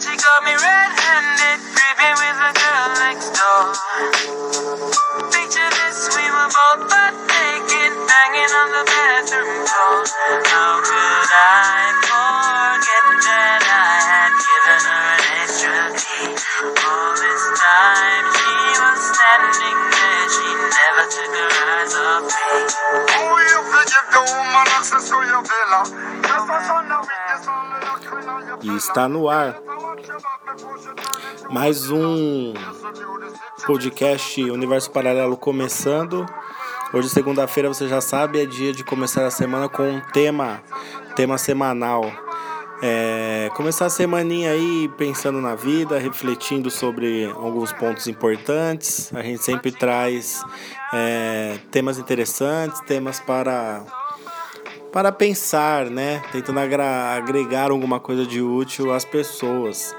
she caught me red-handed, creeping with the girl next door. Picture this, we were both butt naked, banging on the bathroom door. How could I forget that I had given her an extra key? All this time she was standing there, she never took her eyes off me. E está no ar mais um podcast Universo Paralelo começando. Hoje, segunda-feira, você já sabe, é dia de começar a semana com um tema, tema semanal. É, começar a semaninha aí pensando na vida, refletindo sobre alguns pontos importantes. A gente sempre traz é, temas interessantes, temas para para pensar, né? Tentando agregar alguma coisa de útil às pessoas.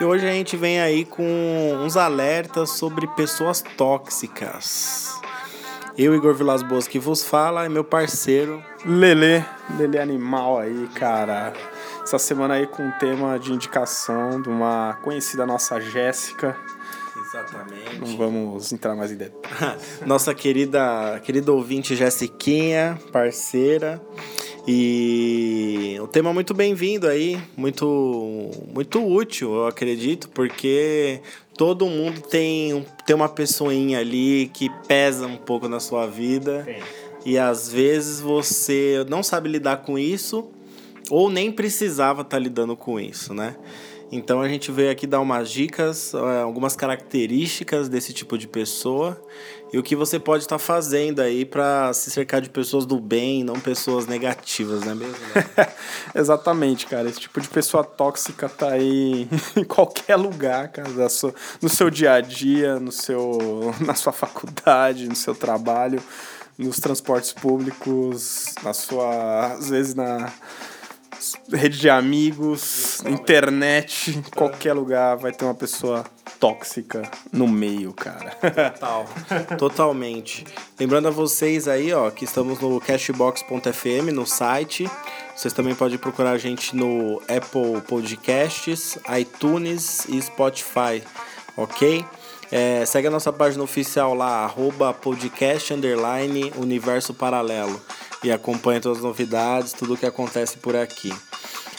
E hoje a gente vem aí com uns alertas sobre pessoas tóxicas. Eu, Igor Vilas Boas, que vos fala, e meu parceiro. Lele, Lele Animal aí, cara. Essa semana aí com um tema de indicação de uma conhecida nossa Jéssica. Não Exatamente. vamos entrar mais em detalhes. Nossa querida, querida ouvinte Jessiquinha, parceira. E o tema muito bem-vindo aí, muito muito útil, eu acredito, porque todo mundo tem, tem uma pessoinha ali que pesa um pouco na sua vida. E às vezes você não sabe lidar com isso ou nem precisava estar lidando com isso, né? Então a gente veio aqui dar umas dicas, eh, algumas características desse tipo de pessoa e o que você pode estar fazendo aí para se cercar de pessoas do bem, não pessoas negativas, não é mesmo? né? Exatamente, cara. Esse tipo de pessoa tóxica tá aí em qualquer lugar, cara. no seu dia a dia, no seu, na sua faculdade, no seu trabalho, nos transportes públicos, na sua. às vezes na rede de amigos, internet, em qualquer lugar vai ter uma pessoa tóxica no meio, cara. Total, totalmente. Lembrando a vocês aí, ó, que estamos no cashbox.fm, no site. Vocês também podem procurar a gente no Apple Podcasts, iTunes e Spotify, ok? É, segue a nossa página oficial lá, arroba podcast underline universo paralelo. E acompanhe todas as novidades, tudo o que acontece por aqui.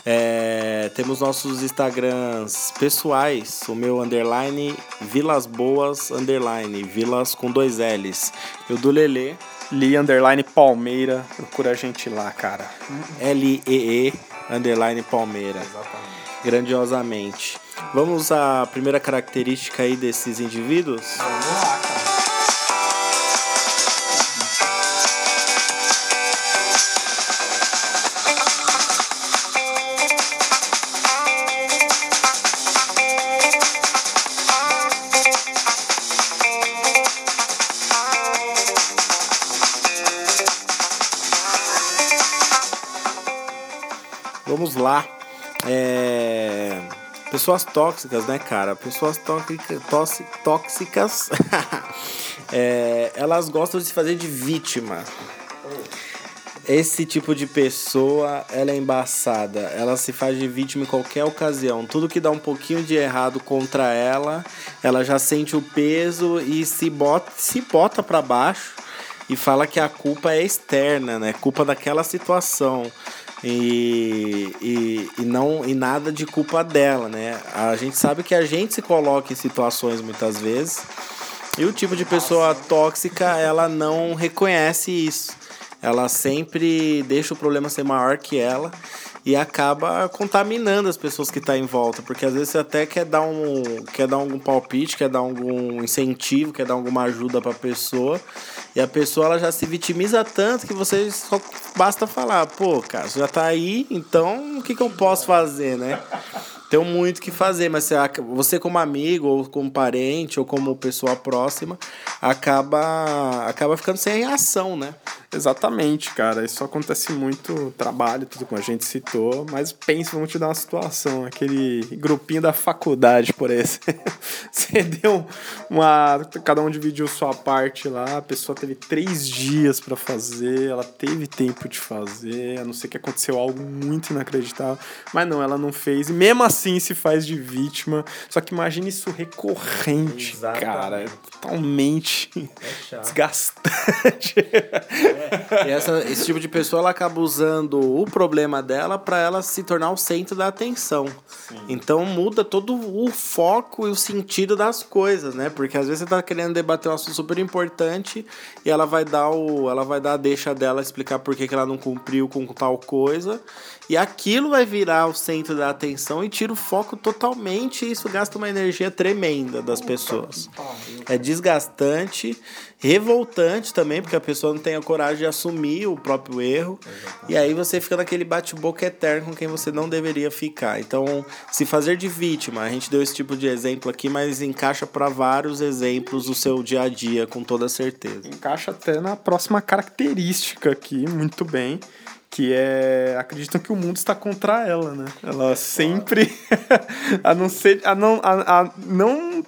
É, temos nossos Instagrams pessoais, o meu underline Vilas Boas underline, Vilas com dois L's. E o do Lelê, Li underline Palmeira, procura a gente lá, cara. L-E-E underline Palmeira. Grandiosamente. Vamos à primeira característica aí desses indivíduos? Vamos lá, Pessoas tóxicas, né, cara? Pessoas tóxica- tóxi- tóxicas. é, Elas gostam de se fazer de vítima. Esse tipo de pessoa, ela é embaçada. Ela se faz de vítima em qualquer ocasião. Tudo que dá um pouquinho de errado contra ela, ela já sente o peso e se bota, se bota para baixo e fala que a culpa é externa, né? Culpa daquela situação. E, e, e não e nada de culpa dela, né? A gente sabe que a gente se coloca em situações muitas vezes e o tipo de pessoa tóxica, ela não reconhece isso. Ela sempre deixa o problema ser maior que ela e acaba contaminando as pessoas que estão em volta, porque às vezes você até quer dar um, quer dar algum palpite, quer dar algum incentivo, quer dar alguma ajuda para a pessoa, e a pessoa ela já se vitimiza tanto que você só basta falar, pô, cara, você já tá aí, então o que, que eu posso fazer, né? Tem muito que fazer, mas você, você como amigo, ou como parente, ou como pessoa próxima, acaba, acaba ficando sem reação, né? Exatamente, cara. Isso acontece muito trabalho, tudo como a gente citou, mas pense, vamos te dar uma situação. Aquele grupinho da faculdade, por exemplo. Você deu uma. Cada um dividiu sua parte lá, a pessoa teve três dias para fazer, ela teve tempo de fazer, a não ser que aconteceu algo muito inacreditável. Mas não, ela não fez. E mesmo assim se faz de vítima. Só que imagine isso recorrente, Exatamente. cara. É totalmente chato. desgastante. E essa, esse tipo de pessoa ela acaba usando o problema dela para ela se tornar o centro da atenção. Então muda todo o foco e o sentido das coisas, né? Porque às vezes você tá querendo debater um assunto super importante e ela vai dar o, ela vai dar a deixa dela explicar por que, que ela não cumpriu com tal coisa. E aquilo vai virar o centro da atenção e tira o foco totalmente e isso gasta uma energia tremenda das pessoas. É desgastante, revoltante também, porque a pessoa não tem a coragem de assumir o próprio erro. E aí você fica naquele bate-boca eterno com quem você não deveria ficar. Então, se fazer de vítima, a gente deu esse tipo de exemplo aqui, mas encaixa para vários exemplos do seu dia a dia, com toda certeza. encaixa até na próxima característica aqui, muito bem, que é acreditam que o mundo está contra ela, né? Ela sempre a não ser a não a, a não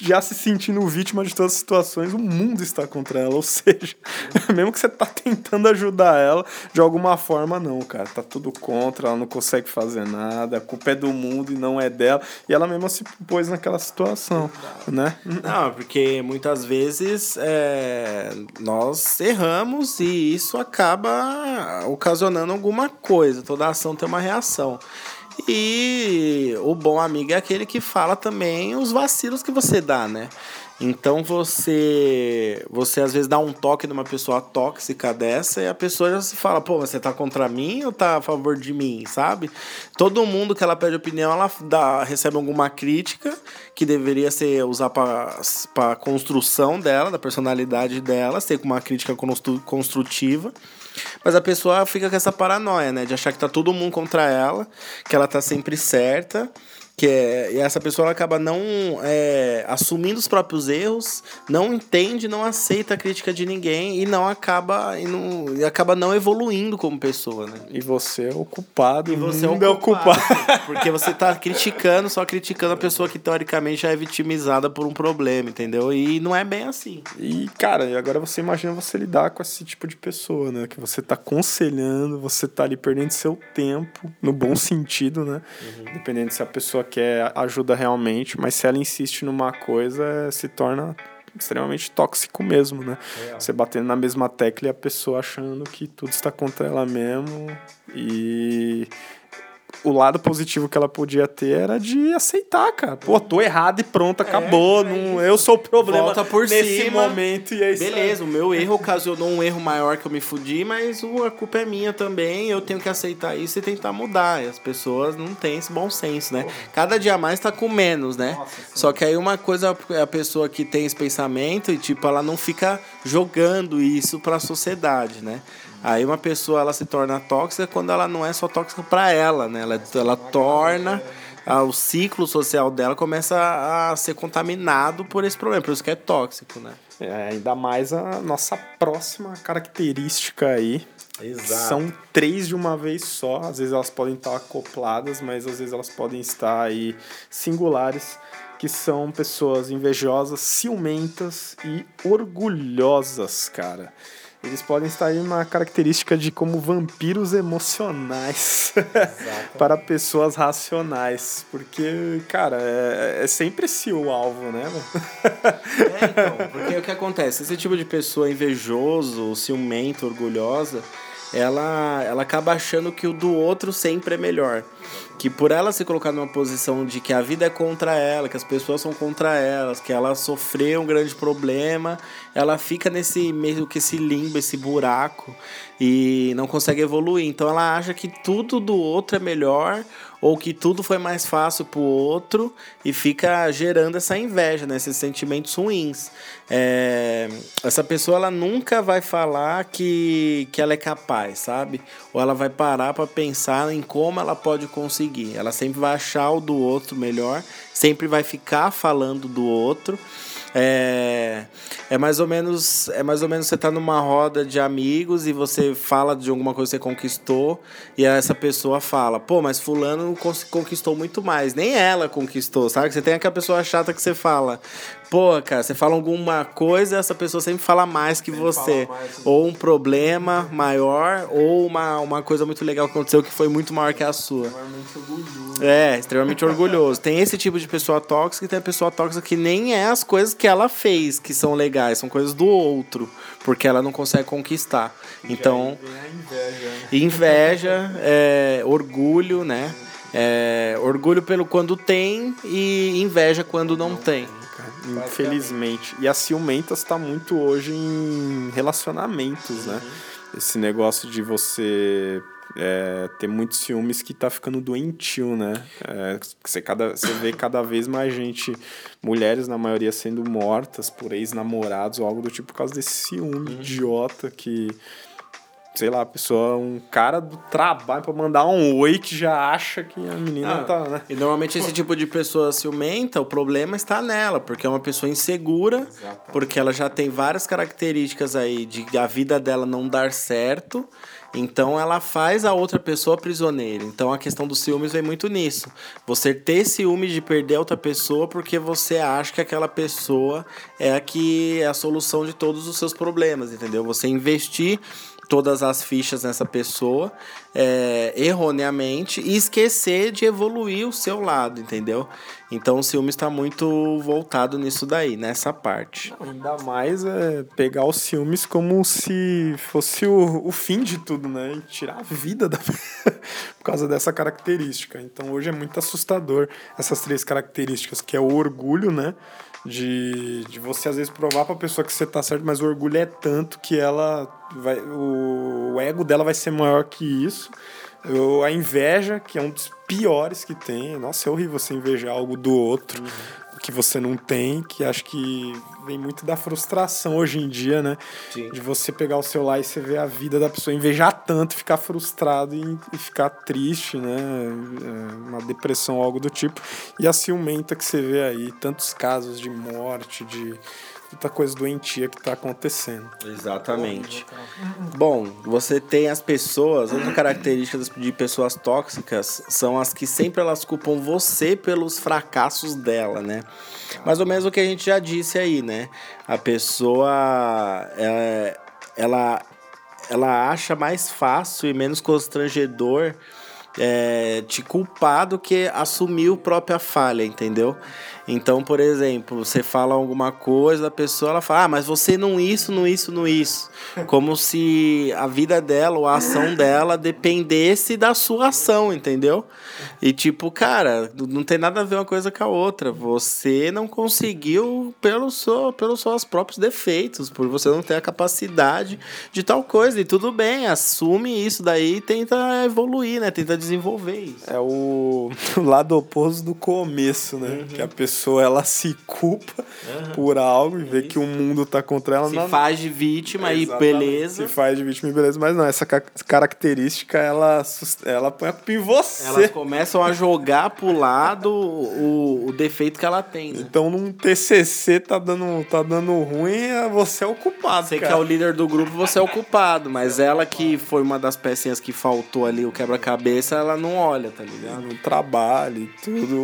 já se sentindo vítima de todas as situações, o mundo está contra ela, ou seja, mesmo que você tá tentando ajudar ela, de alguma forma não, cara, tá tudo contra, ela não consegue fazer nada, a culpa é do mundo e não é dela, e ela mesma se pôs naquela situação, né? Não, porque muitas vezes é, nós erramos e isso acaba ocasionando alguma coisa. Toda ação tem uma reação. E o bom amigo é aquele que fala também os vacilos que você dá, né? Então você você às vezes dá um toque numa pessoa tóxica dessa e a pessoa já se fala, pô, você tá contra mim ou tá a favor de mim, sabe? Todo mundo que ela pede opinião, ela dá, recebe alguma crítica que deveria ser usar para construção dela, da personalidade dela, ser com uma crítica constru- construtiva. Mas a pessoa fica com essa paranoia, né? De achar que tá todo mundo contra ela, que ela tá sempre certa. Que é, e essa pessoa ela acaba não é, assumindo os próprios erros, não entende, não aceita a crítica de ninguém e não acaba e, não, e acaba não evoluindo como pessoa, né? E você é o culpado, E você o é mundo o culpado. Porque você tá criticando, só criticando a pessoa que teoricamente já é vitimizada por um problema, entendeu? E não é bem assim. E, cara, agora você imagina você lidar com esse tipo de pessoa, né? Que você tá aconselhando, você tá ali perdendo seu tempo, no bom sentido, né? Dependendo se a pessoa quer ajuda realmente, mas se ela insiste numa coisa, se torna extremamente tóxico mesmo, né? Você batendo na mesma tecla e a pessoa achando que tudo está contra ela mesmo e o lado positivo que ela podia ter era de aceitar, cara. Pô, tô errado e pronto, acabou. é não, eu sou o problema Volta por nesse cima. momento e é isso aí. Beleza, o meu erro ocasionou um erro maior que eu me fudi, mas a culpa é minha também. Eu tenho que aceitar isso e tentar mudar. E as pessoas não têm esse bom senso, né? Cada dia mais tá com menos, né? Só que aí uma coisa é a pessoa que tem esse pensamento e, tipo, ela não fica jogando isso pra sociedade, né? Aí uma pessoa ela se torna tóxica quando ela não é só tóxica pra ela, né? Ela, ela torna o ciclo social dela começa a ser contaminado por esse problema, por isso que é tóxico, né? É, ainda mais a nossa próxima característica aí. Exato. São três de uma vez só. Às vezes elas podem estar acopladas, mas às vezes elas podem estar aí singulares. Que são pessoas invejosas, ciumentas e orgulhosas, cara. Eles podem estar aí uma característica de como vampiros emocionais para pessoas racionais. Porque, cara, é, é sempre esse o alvo, né? É, então, porque o que acontece? Esse tipo de pessoa invejoso, ciumento, orgulhosa, ela, ela acaba achando que o do outro sempre é melhor. Que por ela se colocar numa posição de que a vida é contra ela, que as pessoas são contra elas, que ela sofreu um grande problema, ela fica nesse meio que esse limbo, esse buraco e não consegue evoluir. Então ela acha que tudo do outro é melhor ou que tudo foi mais fácil pro outro e fica gerando essa inveja, né? esses sentimentos ruins. É, essa pessoa ela nunca vai falar que, que ela é capaz, sabe? Ou ela vai parar para pensar em como ela pode conseguir. Ela sempre vai achar o do outro melhor, sempre vai ficar falando do outro. É, é mais ou menos é mais ou menos você tá numa roda de amigos e você fala de alguma coisa que você conquistou e essa pessoa fala, pô, mas fulano conquistou muito mais, nem ela conquistou, sabe? Você tem aquela pessoa chata que você fala, pô, cara, você fala alguma coisa, essa pessoa sempre fala mais que você, ou um problema maior ou uma, uma coisa muito legal que aconteceu que foi muito maior que a sua. É, extremamente orgulhoso. Tem esse tipo de pessoa tóxica e tem a pessoa tóxica que nem é as coisas que ela fez que são legais, são coisas do outro, porque ela não consegue conquistar. Então, inveja, é, orgulho, né? É, orgulho pelo quando tem e inveja quando não tem. Infelizmente. E a ciumenta está muito hoje em relacionamentos, né? Esse negócio de você é, ter muitos ciúmes que tá ficando doentio, né? É, você, cada, você vê cada vez mais gente, mulheres na maioria sendo mortas por ex-namorados ou algo do tipo por causa desse ciúme idiota que. Sei lá, a pessoa, um cara do trabalho pra mandar um oi que já acha que a menina Ah, tá, né? E normalmente esse tipo de pessoa ciumenta, o problema está nela, porque é uma pessoa insegura, porque ela já tem várias características aí de a vida dela não dar certo, então ela faz a outra pessoa prisioneira. Então a questão dos ciúmes vem muito nisso. Você ter ciúme de perder outra pessoa porque você acha que aquela pessoa é a que é a solução de todos os seus problemas, entendeu? Você investir todas as fichas nessa pessoa é, erroneamente e esquecer de evoluir o seu lado, entendeu? Então o ciúme está muito voltado nisso daí, nessa parte. Ainda mais é pegar os ciúmes como se fosse o, o fim de tudo, né? E tirar a vida da por causa dessa característica. Então hoje é muito assustador essas três características, que é o orgulho, né? De, de você às vezes provar pra pessoa que você tá certo, mas o orgulho é tanto que ela vai. O, o ego dela vai ser maior que isso. O- a inveja, que é um dos piores que tem. Nossa, é horrível você invejar algo do outro que você não tem, que acho que vem muito da frustração hoje em dia, né? Sim. De você pegar o celular e você ver a vida da pessoa, invejar tanto, ficar frustrado e, e ficar triste, né? É, uma depressão, algo do tipo. E a ciumenta que você vê aí, tantos casos de morte, de tanta coisa doentia que tá acontecendo. Exatamente. Bom, você tem as pessoas, outra característica de pessoas tóxicas são as que sempre elas culpam você pelos fracassos dela, né? Mais ou menos o que a gente já disse aí, né? A pessoa é, ela ela acha mais fácil e menos constrangedor é, te culpar do que assumir a própria falha, entendeu? Então, por exemplo, você fala alguma coisa, a pessoa ela fala, ah, mas você não isso, não isso, não isso. Como se a vida dela ou a ação dela dependesse da sua ação, entendeu? E tipo, cara, não tem nada a ver uma coisa com a outra. Você não conseguiu pelos seu, pelos seus próprios defeitos, por você não ter a capacidade de tal coisa. E tudo bem, assume isso daí e tenta evoluir, né? Tenta desenvolver isso. É o lado oposto do começo, né? Que a pessoa ela se culpa por algo e vê que o mundo tá contra ela. Se Não- faz de vítima e Exatamente, beleza. Se faz de vítima e beleza, mas não, essa ca- característica ela, ela põe a culpa em você. Elas começam a jogar pro lado o, o defeito que ela tem, né? Então num TCC tá dando, tá dando ruim, é você é o culpado, Você que cara. é o líder do grupo, você é o culpado. Mas ela que foi uma das pecinhas que faltou ali, o quebra-cabeça, ela não olha, tá ligado? no trabalho e tudo.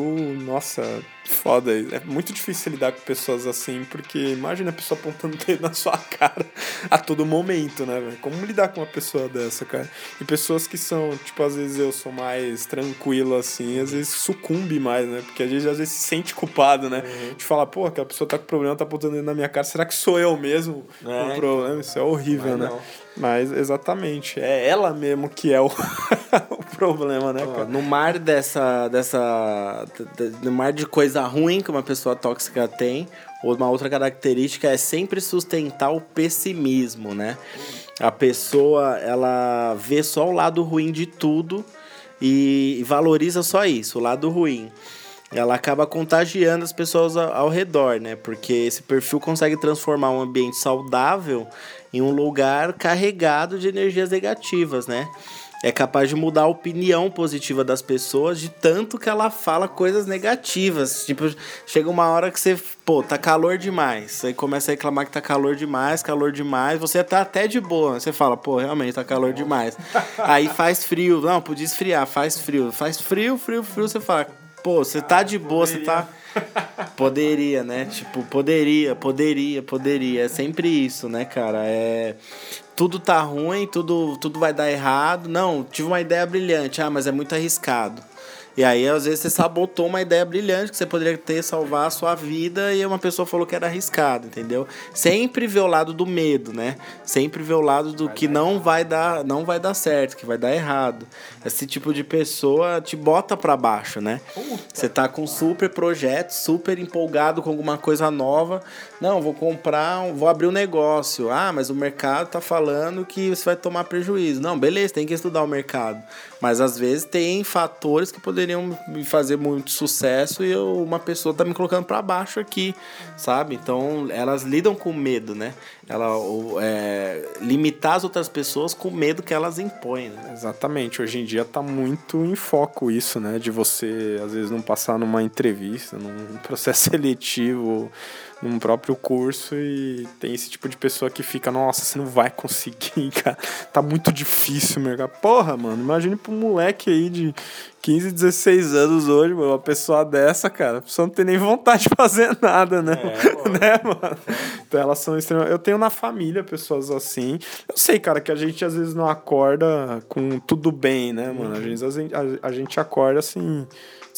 Nossa, foda. É muito difícil lidar com pessoas assim, porque imagina a pessoa apontando o dedo na sua cara a todo momento, né, velho? Como lidar com uma pessoa dessa, cara? E pessoas que são, tipo, às vezes eu sou mais tranquilo assim, às vezes sucumbe mais, né? Porque às vezes, às vezes se sente culpado, né? De falar, pô, aquela pessoa tá com problema, tá apontando o dedo na minha cara, será que sou eu mesmo É, o problema? Isso é horrível, né? não. Mas exatamente, é ela mesmo que é o problema, né, Ó, cara? No mar dessa. dessa. No mar de coisa ruim que uma pessoa tóxica tem, uma outra característica é sempre sustentar o pessimismo, né? A pessoa, ela vê só o lado ruim de tudo e valoriza só isso, o lado ruim. Ela acaba contagiando as pessoas ao, ao redor, né? Porque esse perfil consegue transformar um ambiente saudável em um lugar carregado de energias negativas, né? É capaz de mudar a opinião positiva das pessoas de tanto que ela fala coisas negativas. Tipo, chega uma hora que você, pô, tá calor demais. Aí começa a reclamar que tá calor demais, calor demais. Você tá até de boa. Você fala, pô, realmente tá calor demais. Aí faz frio. Não, podia esfriar, faz frio. Faz frio, frio, frio. Você fala, pô, você tá de boa, você tá. Poderia, né? Tipo, poderia, poderia, poderia. É sempre isso, né, cara? É. Tudo tá ruim, tudo, tudo vai dar errado. Não, tive uma ideia brilhante. Ah, mas é muito arriscado. E aí, às vezes, você sabotou uma ideia brilhante que você poderia ter salvar a sua vida e uma pessoa falou que era arriscado, entendeu? Sempre vê o lado do medo, né? Sempre vê o lado do que não vai dar, não vai dar certo, que vai dar errado. Esse tipo de pessoa te bota para baixo, né? Você tá com super projeto, super empolgado com alguma coisa nova. Não, vou comprar, um- vou abrir um negócio. Ah, mas o mercado tá falando que você vai tomar prejuízo. Não, beleza, tem que estudar o mercado. Mas às vezes tem fatores que poderiam me fazer muito sucesso e eu- uma pessoa tá me colocando para baixo aqui, sabe? Então elas lidam com medo, né? Ela é, limitar as outras pessoas com medo que elas impõem, né? Exatamente, hoje em dia tá muito em foco isso, né? De você, às vezes, não passar numa entrevista, num processo seletivo, num próprio curso e tem esse tipo de pessoa que fica, nossa, você não vai conseguir, cara. Tá muito difícil, mercado. Porra, mano, imagine pra um moleque aí de 15, 16 anos hoje, mano, uma pessoa dessa, cara, a pessoa não tem nem vontade de fazer nada, né? né, mano? Então elas são extremamente. Eu tenho na família pessoas assim. Eu sei, cara, que a gente às vezes não acorda com tudo bem, né, mano? Às vezes a gente, a, a gente acorda assim,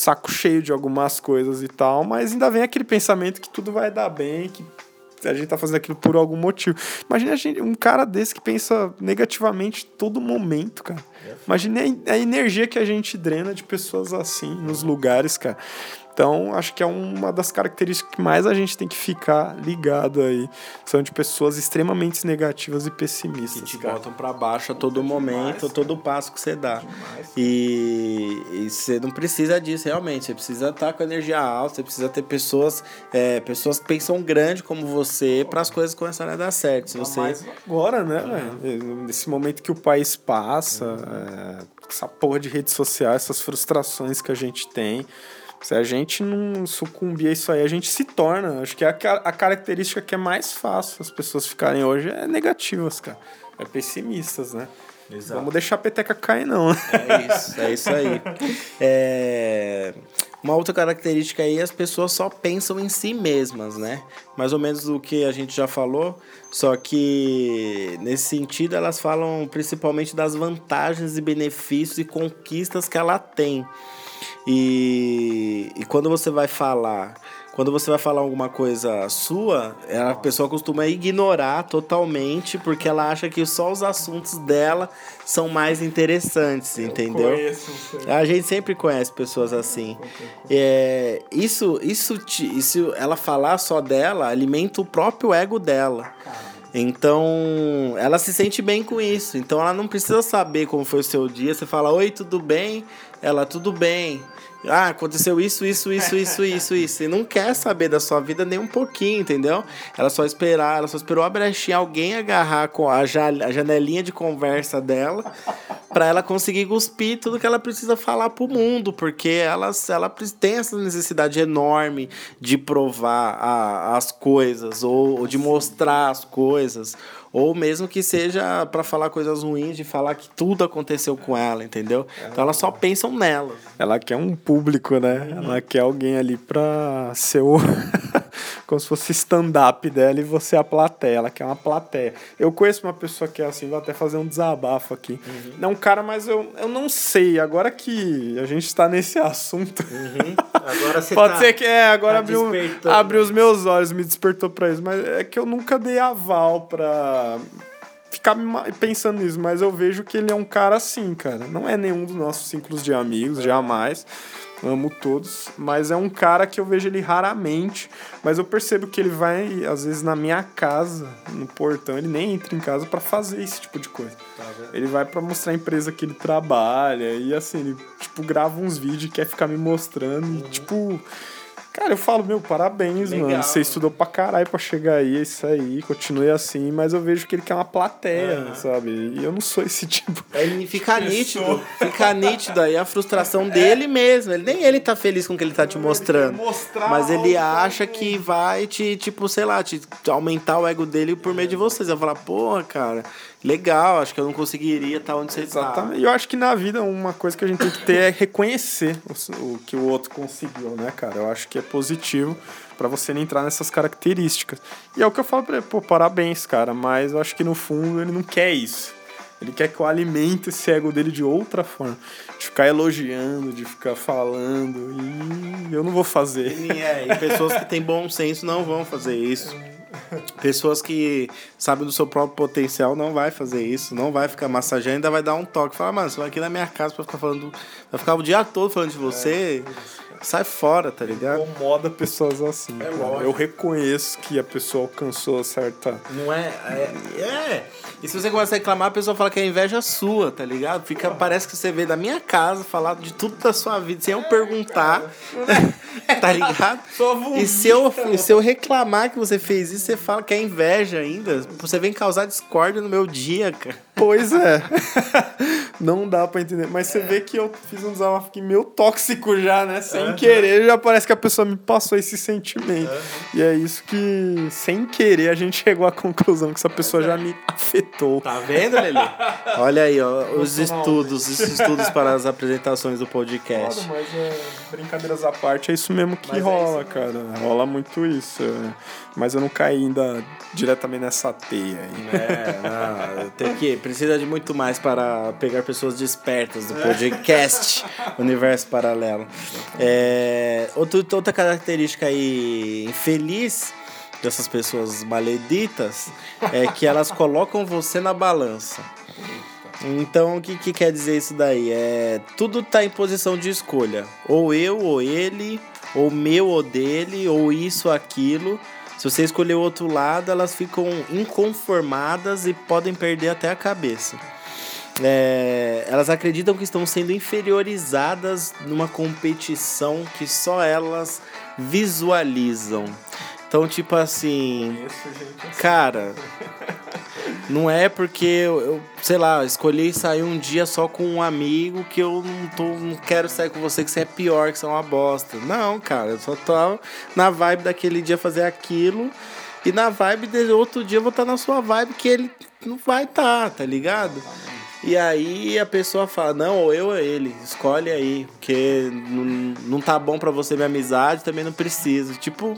saco cheio de algumas coisas e tal, mas ainda vem aquele pensamento que tudo vai dar bem, que a gente tá fazendo aquilo por algum motivo. Imagina a gente, um cara desse que pensa negativamente todo momento, cara. Imagina a, a energia que a gente drena de pessoas assim nos lugares, cara. Então, acho que é uma das características que mais a gente tem que ficar ligado aí. São de pessoas extremamente negativas e que pessimistas. te cara. botam pra baixo a todo momento, a todo passo que você dá. E, e você não precisa disso, realmente. Você precisa estar com energia alta, você precisa ter pessoas, é, pessoas que pensam grande como você para as coisas começarem a dar certo. Se você. Mas agora, né, velho? Nesse momento que o país passa, é, essa porra de rede social, essas frustrações que a gente tem. Se a gente não sucumbir a isso aí, a gente se torna. Acho que a, ca- a característica que é mais fácil as pessoas ficarem hoje é negativas, cara. É pessimistas, né? Vamos deixar a peteca cair, não. É isso, é isso aí. É, Uma outra característica aí, as pessoas só pensam em si mesmas, né? Mais ou menos o que a gente já falou, só que nesse sentido elas falam principalmente das vantagens e benefícios e conquistas que ela tem. E, e quando você vai falar, quando você vai falar alguma coisa sua, a pessoa costuma ignorar totalmente porque ela acha que só os assuntos dela são mais interessantes, entendeu? A gente sempre conhece pessoas assim. É, isso, isso, isso, ela falar só dela alimenta o próprio ego dela. Então, ela se sente bem com isso. Então, ela não precisa saber como foi o seu dia. Você fala, oi, tudo bem? Ela, tudo bem. Ah, aconteceu isso, isso, isso, isso, isso, isso. E não quer saber da sua vida nem um pouquinho, entendeu? Ela só esperar, ela só esperou a brechinha, alguém agarrar com a, ja- a janelinha de conversa dela pra ela conseguir cuspir tudo que ela precisa falar pro mundo, porque ela, ela tem essa necessidade enorme de provar a- as coisas ou, ou de mostrar as coisas, ou mesmo que seja pra falar coisas ruins, de falar que tudo aconteceu com ela, entendeu? Então elas só pensam nela. Ela quer um público, né? Ela quer alguém ali pra ser o. Como se fosse stand-up dela e você a plateia. Ela quer uma plateia. Eu conheço uma pessoa que é assim, vou até fazer um desabafo aqui. Não, cara, mas eu, eu não sei. Agora que a gente tá nesse assunto. Agora você Pode tá- ser que é, agora tá abriu, abriu os meus olhos, me despertou pra isso. Mas é que eu nunca dei aval pra ficar pensando nisso. Mas eu vejo que ele é um cara assim, cara. Não é nenhum dos nossos ciclos de amigos, jamais. Amo todos, mas é um cara que eu vejo ele raramente. Mas eu percebo que ele vai, às vezes, na minha casa, no portão, ele nem entra em casa pra fazer esse tipo de coisa. Ele vai pra mostrar a empresa que ele trabalha e assim, ele tipo grava uns vídeos e quer ficar me mostrando, e, tipo, Cara, eu falo, meu, parabéns, Legal, mano. Você estudou pra caralho pra chegar aí, é isso aí, continue assim, mas eu vejo que ele quer uma plateia, sabe? E eu não sou esse tipo. Aí fica Pessoa. nítido, fica nítido aí a frustração dele mesmo. Ele, nem ele tá feliz com o que ele tá te mostrando. Mas ele acha que vai te, tipo, sei lá, te aumentar o ego dele por meio de vocês. Vai falar, porra, cara, legal, acho que eu não conseguiria estar onde você está. Exatamente. E eu acho que na vida uma coisa que a gente tem que ter é reconhecer o, o que o outro conseguiu, né, cara? Eu acho que é positivo pra você não entrar nessas características. E é o que eu falo pra ele, pô, parabéns, cara, mas eu acho que no fundo ele não quer isso. Ele quer que eu alimente esse ego dele de outra forma. De ficar elogiando, de ficar falando. E eu não vou fazer. E, é, e pessoas que têm bom senso não vão fazer isso. Pessoas que sabem do seu próprio potencial não vai fazer isso, não vai ficar massageando, ainda vai dar um toque. Fala, mano, você vai aqui na minha casa pra ficar falando. Vai ficar o dia todo falando de você. Sai fora, tá ligado? Incomoda pessoas assim. cara. lógico. Eu reconheço que a pessoa alcançou certa. Não é, é. É. E se você começa a reclamar, a pessoa fala que é inveja sua, tá ligado? Fica, parece que você veio da minha casa falar de tudo da sua vida sem eu perguntar. tá ligado? Só E se eu, e se eu reclamar que você fez isso, você fala que é inveja ainda. Você vem causar discórdia no meu dia, cara. Pois é. Não dá pra entender. Mas você vê que eu fiz um desabafo aqui meio tóxico já, né? Sem querer, já parece que a pessoa me passou esse sentimento. E é isso que, sem querer, a gente chegou à conclusão que essa pessoa já me afetou. Tá vendo, Lelê? Olha aí, ó, os estudos, os estudos para as apresentações do podcast. Mas é, brincadeiras à parte, é isso mesmo que Mas é rola, isso cara. Rola muito isso. é. Mas eu não caí ainda diretamente nessa teia aí. É, não, tem que precisa de muito mais para pegar pessoas despertas do podcast Universo Paralelo. É, outro, outra característica aí infeliz dessas pessoas maleditas é que elas colocam você na balança. Então, o que, que quer dizer isso daí? É, tudo tá em posição de escolha. Ou eu, ou ele, ou meu, ou dele, ou isso, ou aquilo. Se você escolher o outro lado, elas ficam inconformadas e podem perder até a cabeça. É, elas acreditam que estão sendo inferiorizadas numa competição que só elas visualizam. Então, tipo assim, cara, não é porque eu, eu, sei lá, escolhi sair um dia só com um amigo que eu não, tô, não quero sair com você, que você é pior, que você é uma bosta. Não, cara, eu só tô na vibe daquele dia fazer aquilo. E na vibe de outro dia eu vou estar na sua vibe que ele não vai estar, tá ligado? E aí a pessoa fala, não, ou eu ou ele, escolhe aí, porque não, não tá bom pra você minha amizade, também não preciso. Tipo,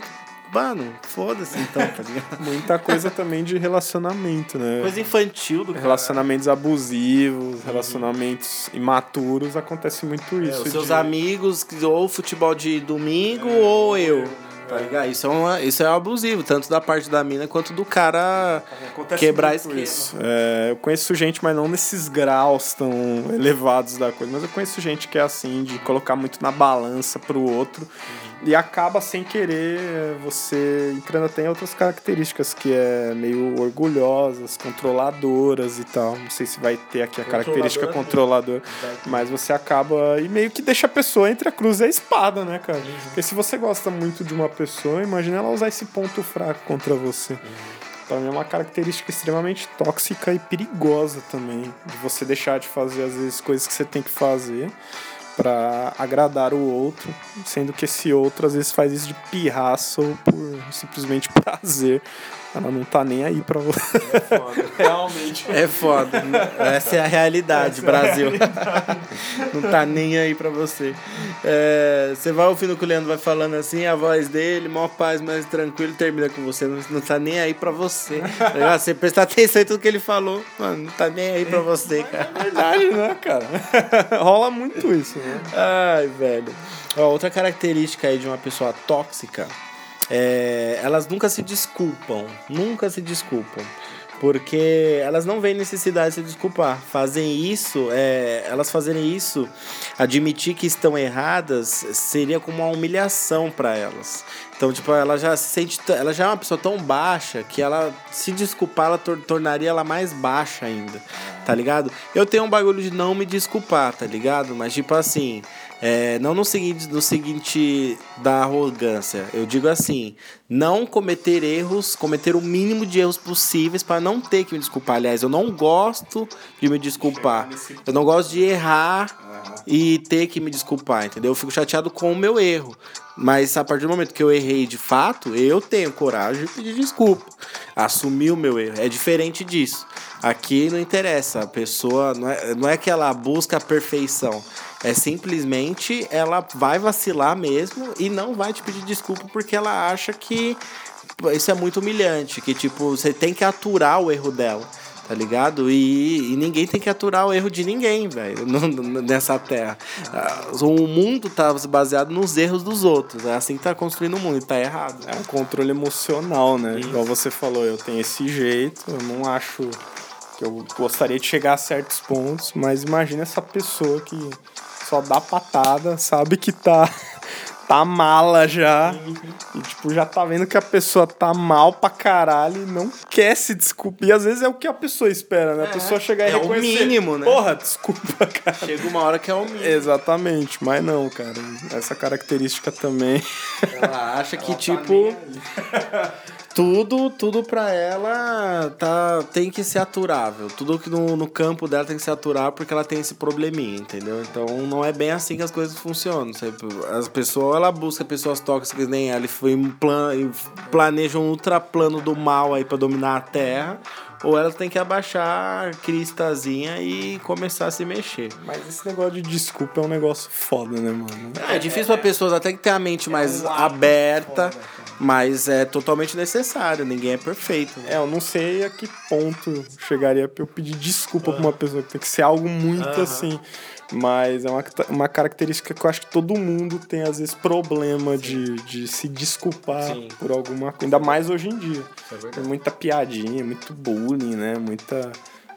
mano, foda-se então, tá ligado? Muita coisa também de relacionamento, né? Coisa infantil do cara. Relacionamentos abusivos, relacionamentos imaturos, acontece muito É, isso. os seus de- amigos, que- ou futebol de domingo, ou eu. Tá ligado? Isso é, uma, isso é abusivo, tanto da parte da mina quanto do cara Acontece quebrar isso. É, eu conheço gente, mas não nesses graus tão elevados da coisa. Mas eu conheço gente que é assim, de colocar muito na balança pro outro. E acaba sem querer você entrando até em outras características, que é meio orgulhosas, controladoras e tal. Não sei se vai ter aqui a característica Controladora, controladora. Mas você acaba. E meio que deixa a pessoa entre a cruz e a espada, né, cara? Porque se você gosta muito de uma pessoa, imagina ela usar esse ponto fraco contra você. Pra mim é uma característica extremamente tóxica e perigosa também. De você deixar de fazer, às vezes, coisas que você tem que fazer pra agradar o outro, sendo que esse outro às vezes faz isso de pirraça ou por simplesmente prazer. Ela não tá nem aí pra você. Realmente. É foda. Essa é a realidade, Brasil. Não tá nem aí pra você. É, você vai ouvindo que o Leandro vai falando assim, a voz dele, maior paz, mais tranquilo, termina com você. Não, não tá nem aí pra você. Tá? Você presta atenção em tudo que ele falou, mano, não tá nem aí pra você, cara. Verdade, né, cara? Rola muito isso, né? Ai, velho. Ó, outra característica aí de uma pessoa tóxica é elas nunca se desculpam. Nunca se desculpam. Porque elas não veem necessidade de se desculpar. Fazem isso, é, elas fazerem isso, admitir que estão erradas, seria como uma humilhação para elas. Então, tipo, ela já se sente, ela já é uma pessoa tão baixa que ela se desculpar, ela tor- tornaria ela mais baixa ainda, tá ligado? Eu tenho um bagulho de não me desculpar, tá ligado? Mas tipo assim, É, não no seguinte, no seguinte da arrogância. Eu digo assim, não cometer erros, cometer o mínimo de erros possíveis para não ter que me desculpar. Aliás, eu não gosto de me desculpar. Eu não gosto de errar e ter que me desculpar, entendeu? Eu fico chateado com o meu erro. Mas a partir do momento que eu errei de fato, eu tenho coragem de pedir desculpa. Assumir o meu erro. É diferente disso. Aqui não interessa. A pessoa não é, não é que ela busca a perfeição. É simplesmente ela vai vacilar mesmo e não vai te pedir desculpa porque ela acha que isso é muito humilhante. Que tipo, você tem que aturar o erro dela tá ligado? E, e, ninguém tem que aturar o erro de ninguém, velho, nessa terra. Ah, O mundo tá baseado nos erros dos outros. É assim que tá construindo o mundo tá errado. É um controle emocional, né? Igual você falou, eu tenho esse jeito, eu não acho que eu gostaria de chegar a certos pontos, mas imagina essa pessoa que só dá patada, sabe que tá tá mala já. E, tipo, já tá vendo que a pessoa tá mal pra caralho e não quer se desculpar. E às vezes é o que a pessoa espera, né? A pessoa chegar e é o reconhecer. mínimo, né? Porra, desculpa, cara. Chega uma hora que é o mínimo. Exatamente, mas não, cara. Essa característica também. Ela acha que, tipo, tudo, tudo pra ela tá, tem que ser aturável. Tudo que no, no campo dela tem que ser aturável porque ela tem esse probleminha, entendeu? Então não é bem assim que as coisas funcionam. sabe? As pessoas, ela busca pessoas tóxicas nem ela e foi um plan, e planeja um ultraplano do mal aí pra dominar a Terra. Ou ela tem que abaixar a cristazinha e começar a se mexer. Mas esse negócio de desculpa é um negócio foda, né, mano? É difícil pra pessoas até que ter a mente mais aberta, mas é totalmente necessário. Ninguém é perfeito. né? É, eu não sei a que ponto chegaria pra eu pedir desculpa pra uma pessoa. Tem que ser algo muito assim. Mas é uma, uma característica que eu acho que todo mundo tem, às vezes, problema de, de se desculpar Sim. por alguma coisa. Ainda mais hoje em dia. é verdade. Tem muita piadinha, muito bullying, né? Muita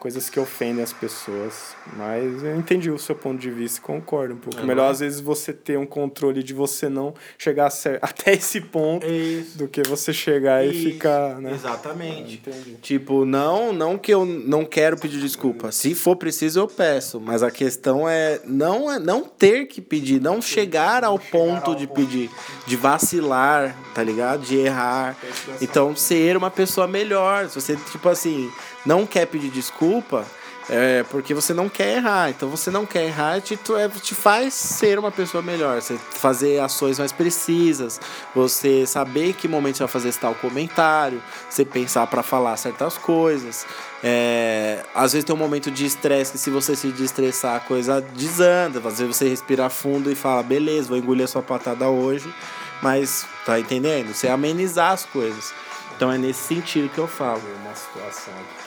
coisas que ofendem as pessoas. Mas eu entendi o seu ponto de vista e concordo um pouco. É, Melhor, é? às vezes, você ter um controle de você não chegar a ser- até esse ponto Isso. do que você chegar e Isso, ficar, né? Exatamente. Entendi. Tipo, não, não que eu não quero pedir desculpa. Se for preciso, eu peço. Mas a questão é não, é não ter que pedir, não chegar ao ponto de pedir, de vacilar, tá ligado? De errar. Então, ser uma pessoa melhor. Se você, tipo assim, não quer pedir desculpa. É porque você não quer errar. Então você não quer errar, te, é, te faz ser uma pessoa melhor. Você fazer ações mais precisas, você saber que momento você vai fazer tal comentário, você pensar para falar certas coisas. É, às vezes tem um momento de estresse que se você se destressar, a coisa desanda. Às vezes você respira fundo e fala, beleza, vou engolir a sua patada hoje. Mas, tá entendendo? Você amenizar as coisas. Então é nesse sentido que eu falo. Uma situação aqui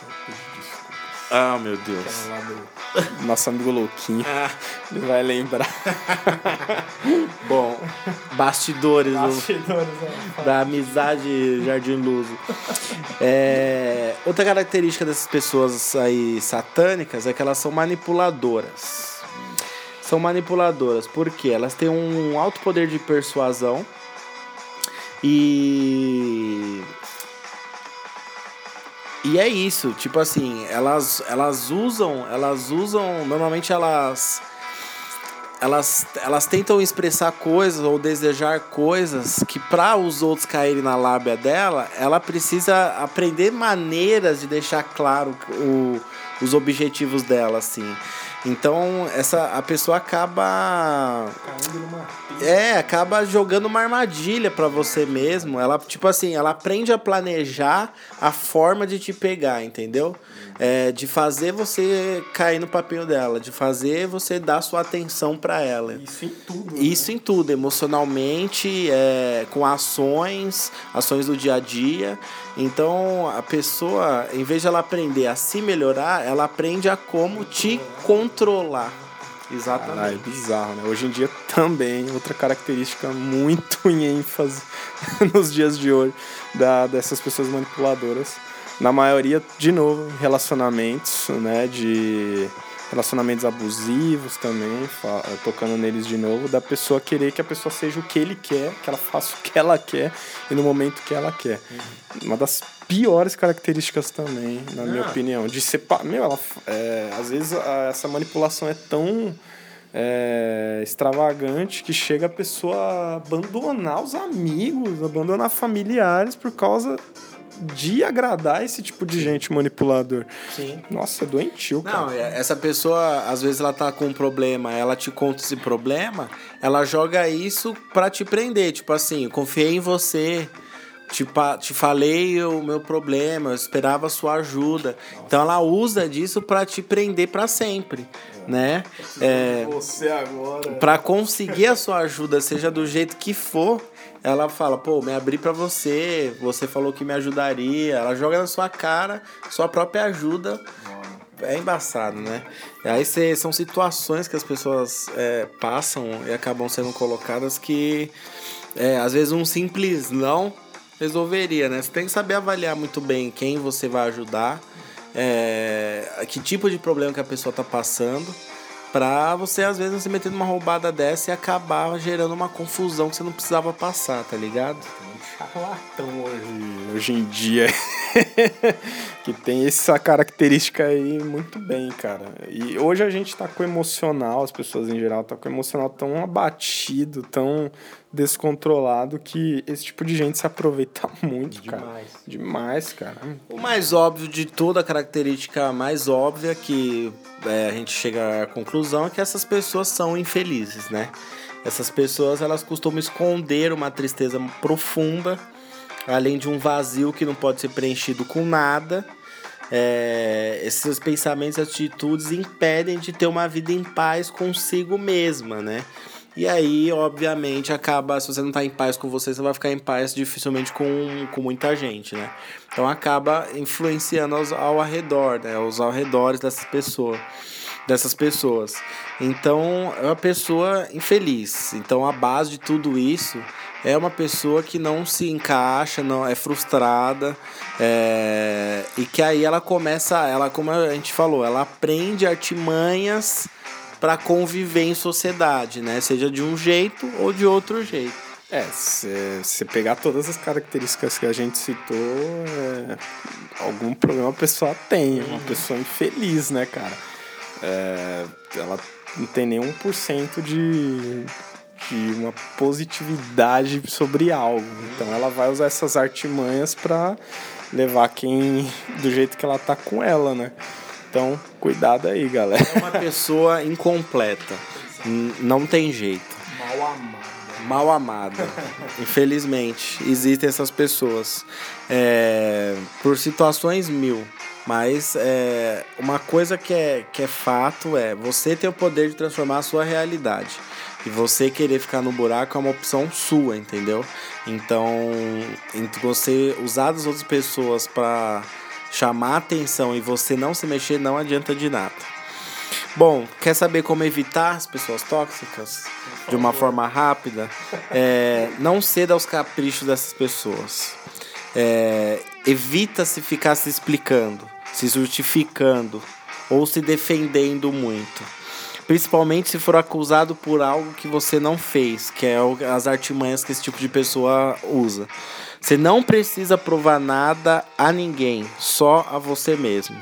Ah, meu Deus. Do nosso amigo louquinho. Ele vai lembrar. Bom, bastidores do- da amizade Jardim Luso. É, outra característica dessas pessoas aí satânicas é que elas são manipuladoras. São manipuladoras porque elas têm um alto poder de persuasão e e é isso, tipo assim, elas elas usam, elas usam, normalmente elas elas, elas tentam expressar coisas ou desejar coisas que para os outros caírem na lábia dela, ela precisa aprender maneiras de deixar claro o, os objetivos dela, assim. Então, essa a pessoa acaba é, acaba jogando uma armadilha pra você mesmo. Ela, tipo assim, ela aprende a planejar a forma de te pegar, entendeu? É, de fazer você cair no papel dela, de fazer você dar sua atenção pra ela. Isso em tudo. né? Isso em tudo, emocionalmente, é, com ações, ações do dia a dia. Então a pessoa, em vez de ela aprender a se melhorar, ela aprende a como te controlar. Caralho, é Exatamente. bizarro, né? Hoje em dia também, outra característica muito em ênfase nos dias de hoje da, dessas pessoas manipuladoras. Na maioria, de novo, relacionamentos, né? De relacionamentos abusivos também, tocando neles de novo, da pessoa querer que a pessoa seja o que ele quer, que ela faça o que ela quer e no momento que ela quer. Uma das piores características também, na minha Ah. opinião, de separar. Meu, ela, é, às vezes a- essa manipulação é tão é, extravagante que chega a pessoa a abandonar os amigos, abandonar familiares por causa de agradar esse tipo de gente manipulador. Sim. Nossa, é doentio, cara. Não, é- essa pessoa, às vezes ela tá com um problema, ela te conta esse problema, ela joga isso pra te prender. Tipo assim, eu confiei em você, te, te falei o meu problema, eu esperava a sua ajuda. Então ela usa disso pra te prender pra sempre, né? É, Você agora. Pra conseguir a sua ajuda, seja do jeito que for, ela fala, pô, me abri pra você, você falou que me ajudaria. Ela joga na sua cara sua própria ajuda. É embaçado, né? Aí cê- são situações que as pessoas é, passam e acabam sendo colocadas que é, às vezes um simples não resolveria, né? Você tem que saber avaliar muito bem quem você vai ajudar, é, que tipo de problema que a pessoa tá passando, pra você às vezes se meter numa roubada dessa e acabar gerando uma confusão que você não precisava passar, tá ligado? Charlatão hoje, hoje em dia. que tem essa característica aí muito bem, cara. E hoje a gente tá com o emocional, as pessoas em geral tá com o emocional tão abatido, tão descontrolado que esse tipo de gente se aproveita muito, cara. Demais. Demais, cara. O mais óbvio de toda a característica mais óbvia que é, a gente chega à conclusão é que essas pessoas são infelizes, né? Essas pessoas elas costumam esconder uma tristeza profunda, além de um vazio que não pode ser preenchido com nada. É, esses pensamentos e atitudes impedem de ter uma vida em paz consigo mesma, né? E aí, obviamente, acaba, se você não tá em paz com você, você vai ficar em paz dificilmente com, com muita gente, né? Então acaba influenciando aos, ao arredor, né? Aos arredores dessas pessoas. Dessas pessoas. Então, é uma pessoa infeliz. Então, a base de tudo isso é uma pessoa que não se encaixa, não é frustrada, é, e que aí ela começa, ela como a gente falou, ela aprende artimanhas para conviver em sociedade, né? Seja de um jeito ou de outro jeito. É, se você pegar todas as características que a gente citou, é, algum problema a pessoa tem. Uma pessoa infeliz, né, cara? É, ela não tem nenhum por cento de, de uma positividade sobre algo. Então ela vai usar essas artimanhas pra levar quem do jeito que ela tá com ela, né? Então, cuidado aí, galera. É uma pessoa incompleta. Não tem jeito. Mal amado. mal amada. Infelizmente, existem essas pessoas. É, por situações mil. Mas é, uma coisa que é, que é fato é você ter o poder de transformar a sua realidade. E você querer ficar no buraco é uma opção sua, entendeu? Então, você usar das outras pessoas para chamar atenção e você não se mexer, não adianta de nada. Bom, quer saber como evitar as pessoas tóxicas de uma forma rápida? É, não ceda aos caprichos dessas pessoas. É, evita se ficar se explicando, se justificando ou se defendendo muito. Principalmente se for acusado por algo que você não fez, que é as artimanhas que esse tipo de pessoa usa. Você não precisa provar nada a ninguém, só a você mesmo.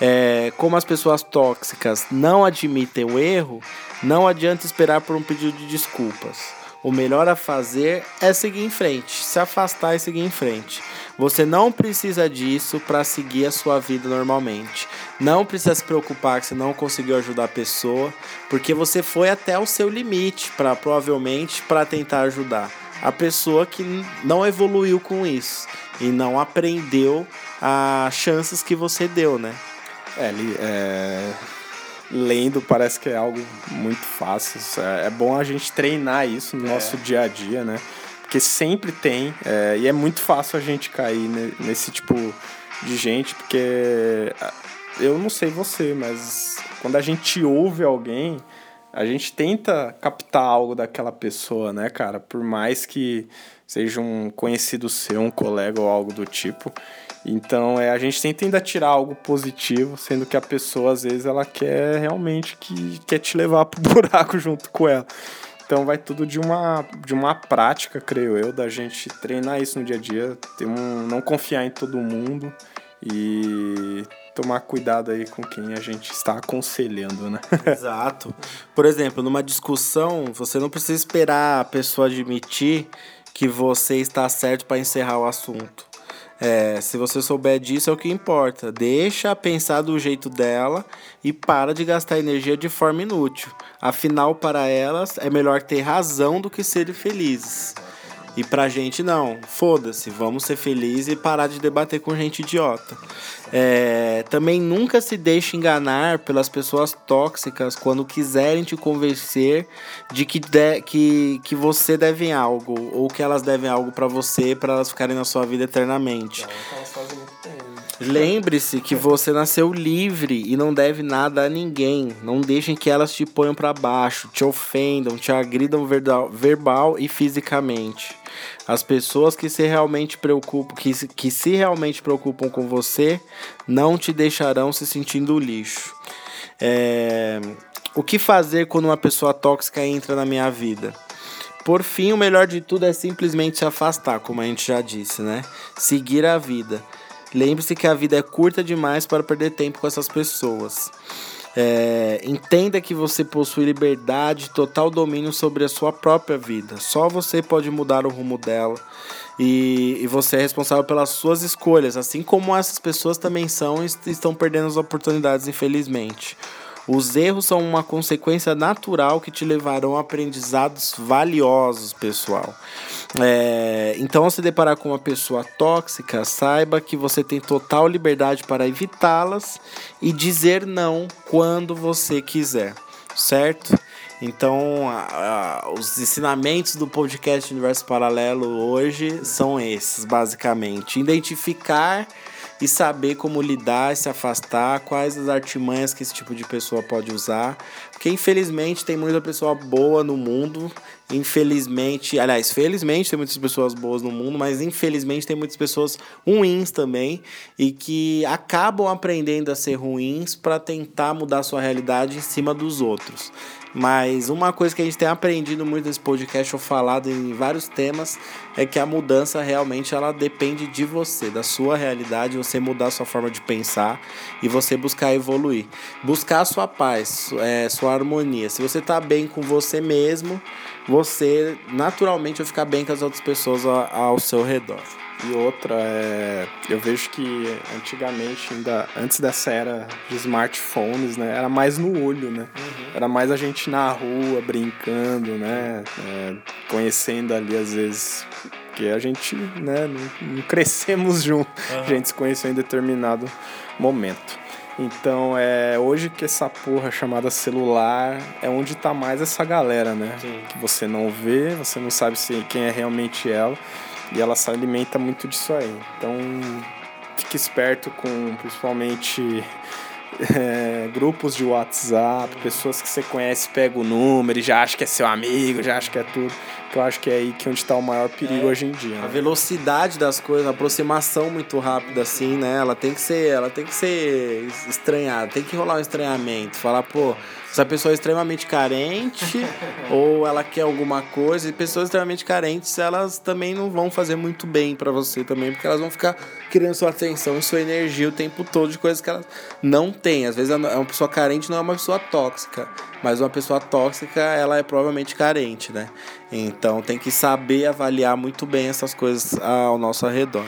É, como as pessoas tóxicas não admitem o erro, não adianta esperar por um pedido de desculpas. O melhor a fazer é seguir em frente, se afastar e seguir em frente. Você não precisa disso para seguir a sua vida normalmente. Não precisa se preocupar que você não conseguiu ajudar a pessoa, porque você foi até o seu limite para provavelmente para tentar ajudar a pessoa que não evoluiu com isso e não aprendeu as chances que você deu, né? É, é, lendo parece que é algo muito fácil. É, é bom a gente treinar isso no nosso dia a dia, né? Porque sempre tem, é, e é muito fácil a gente cair ne- nesse tipo de gente, porque eu não sei você, mas quando a gente ouve alguém, a gente tenta captar algo daquela pessoa, né, cara? Por mais que seja um conhecido seu, um colega ou algo do tipo. Então, é, a gente tenta ainda tirar algo positivo, sendo que a pessoa, às vezes, ela quer realmente que quer te levar pro buraco junto com ela. Então vai tudo de uma, de uma prática, creio eu, da gente treinar isso no dia a dia, ter um, não confiar em todo mundo e tomar cuidado aí com quem a gente está aconselhando, né? Exato. Por exemplo, numa discussão, você não precisa esperar a pessoa admitir que você está certo para encerrar o assunto. É, se você souber disso, é o que importa. Deixa pensar do jeito dela e para de gastar energia de forma inútil. Afinal, para elas, é melhor ter razão do que ser felizes. E pra gente, não. Foda-se, vamos ser felizes e parar de debater com gente idiota. É, também nunca se deixe enganar pelas pessoas tóxicas quando quiserem te convencer de que, de, que, que você deve algo ou que elas devem algo para você para elas ficarem na sua vida eternamente. Lembre-se que você nasceu livre e não deve nada a ninguém. Não deixem que elas te ponham para baixo, te ofendam, te agridam verbal e fisicamente. As pessoas que se realmente preocupam, que, que se realmente preocupam com você, não te deixarão se sentindo lixo. É... O que fazer quando uma pessoa tóxica entra na minha vida? Por fim, o melhor de tudo é simplesmente se afastar, como a gente já disse, né? Seguir a vida. Lembre-se que a vida é curta demais para perder tempo com essas pessoas. É, entenda que você possui liberdade, total domínio sobre a sua própria vida. Só você pode mudar o rumo dela. E, e, você é responsável pelas suas escolhas, assim como essas pessoas também são e estão perdendo as oportunidades, infelizmente. Os erros são uma consequência natural que te levarão a aprendizados valiosos, pessoal. É, então, ao se deparar com uma pessoa tóxica, saiba que você tem total liberdade para evitá-las e dizer não quando você quiser, certo? Então, a, a, os ensinamentos do podcast Universo Paralelo hoje são esses, basicamente. Identificar e saber como lidar se afastar, quais as artimanhas que esse tipo de pessoa pode usar. Porque infelizmente tem muita pessoa boa no mundo. Infelizmente, aliás, felizmente tem muitas pessoas boas no mundo, mas infelizmente tem muitas pessoas ruins também e que acabam aprendendo a ser ruins para tentar mudar sua realidade em cima dos outros. Mas uma coisa que a gente tem aprendido muito nesse podcast, ou falado em vários temas, é que a mudança realmente ela depende de você, da sua realidade, você mudar sua forma de pensar e você buscar evoluir. Buscar a sua paz, é, sua harmonia. Se você está bem com você mesmo, você naturalmente vai ficar bem com as outras pessoas ao, ao seu redor. E outra é. Eu vejo que antigamente, ainda antes dessa era de smartphones, né? Era mais no olho, né? Uhum. Era mais a gente na rua, brincando, né? É, conhecendo ali, às vezes. Porque a gente, né, não, não crescemos junto. Uhum. A gente se conheceu em determinado momento. Então, é hoje que essa porra chamada celular é onde tá mais essa galera, né? Sim. Que você não vê, você não sabe se quem é realmente ela. E ela se alimenta muito disso aí. Então, fique esperto com principalmente é, grupos de WhatsApp, pessoas que você conhece, pega o número e já acha que é seu amigo, já acha que é tudo. Que eu acho que é aí que é onde está o maior perigo é, hoje em dia. Né? A velocidade das coisas, a aproximação muito rápida assim, né? Ela tem que ser, ela tem que ser estranhada, tem que rolar um estranhamento, falar, pô, se a pessoa é extremamente carente ou ela quer alguma coisa, e pessoas extremamente carentes, elas também não vão fazer muito bem para você também, porque elas vão ficar querendo sua atenção e sua energia o tempo todo de coisas que elas não têm. Às vezes é uma pessoa carente não é uma pessoa tóxica, mas uma pessoa tóxica, ela é provavelmente carente, né? Então tem que saber avaliar muito bem essas coisas ao nosso redor.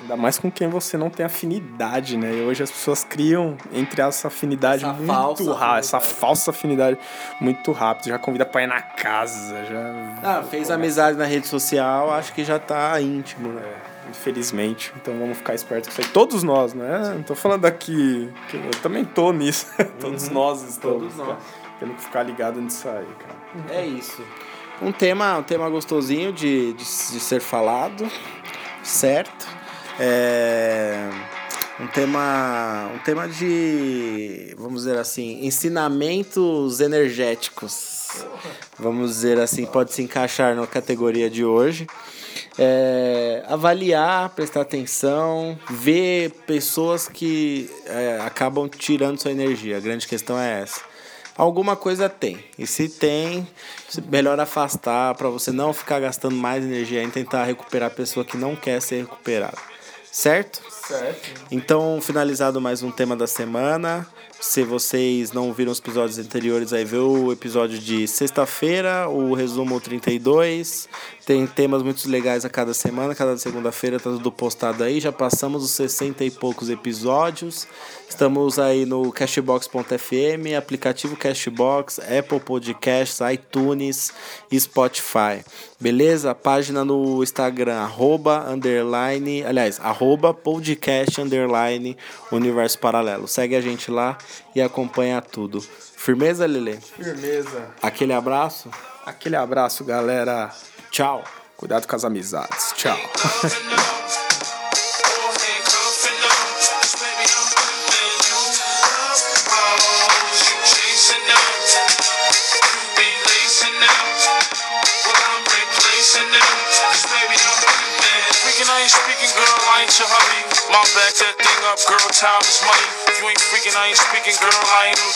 Ainda mais com quem você não tem afinidade, né? E hoje as pessoas criam entre essa afinidade essa muito rápida, essa falsa afinidade muito rápido. Já convida pra ir na casa, já. Ah, fez amizade na rede social, acho que já tá íntimo, né? É, infelizmente. Então vamos ficar espertos com isso aí. Todos nós, né? Não tô falando aqui. Eu também tô nisso. Todos uhum. nós estamos. Todos nós. Tendo que ficar ligado nisso aí, cara. É isso. Um tema, um tema gostosinho de, de, de ser falado, certo? É um tema, um tema de, vamos dizer assim, ensinamentos energéticos. Vamos dizer assim, pode se encaixar na categoria de hoje. É, avaliar, prestar atenção, ver pessoas que é, acabam tirando sua energia. A grande questão é essa. Alguma coisa tem. E se tem, melhor afastar para você não ficar gastando mais energia em tentar recuperar a pessoa que não quer ser recuperada. Certo? Certo. Então, finalizado mais um tema da semana. Se vocês não viram os episódios anteriores, aí vê o episódio de sexta-feira, o resumo 32. Tem temas muito legais a cada semana, cada segunda-feira tá tudo postado aí. Já passamos os 60 e poucos episódios. Estamos aí no Cashbox.fm, aplicativo Cashbox, Apple Podcasts, iTunes e Spotify. Beleza? Página no Instagram, arroba, underline, aliás, arroba podcast, underline, universo paralelo. Segue a gente lá e acompanha tudo. Firmeza, Lele? Firmeza. Aquele abraço. Aquele abraço, galera. Tchau. Cuidado com as amizades. Tchau. My back thing up, girl, time is money. If you ain't freaking, I ain't speaking, girl, I ain't no dummy.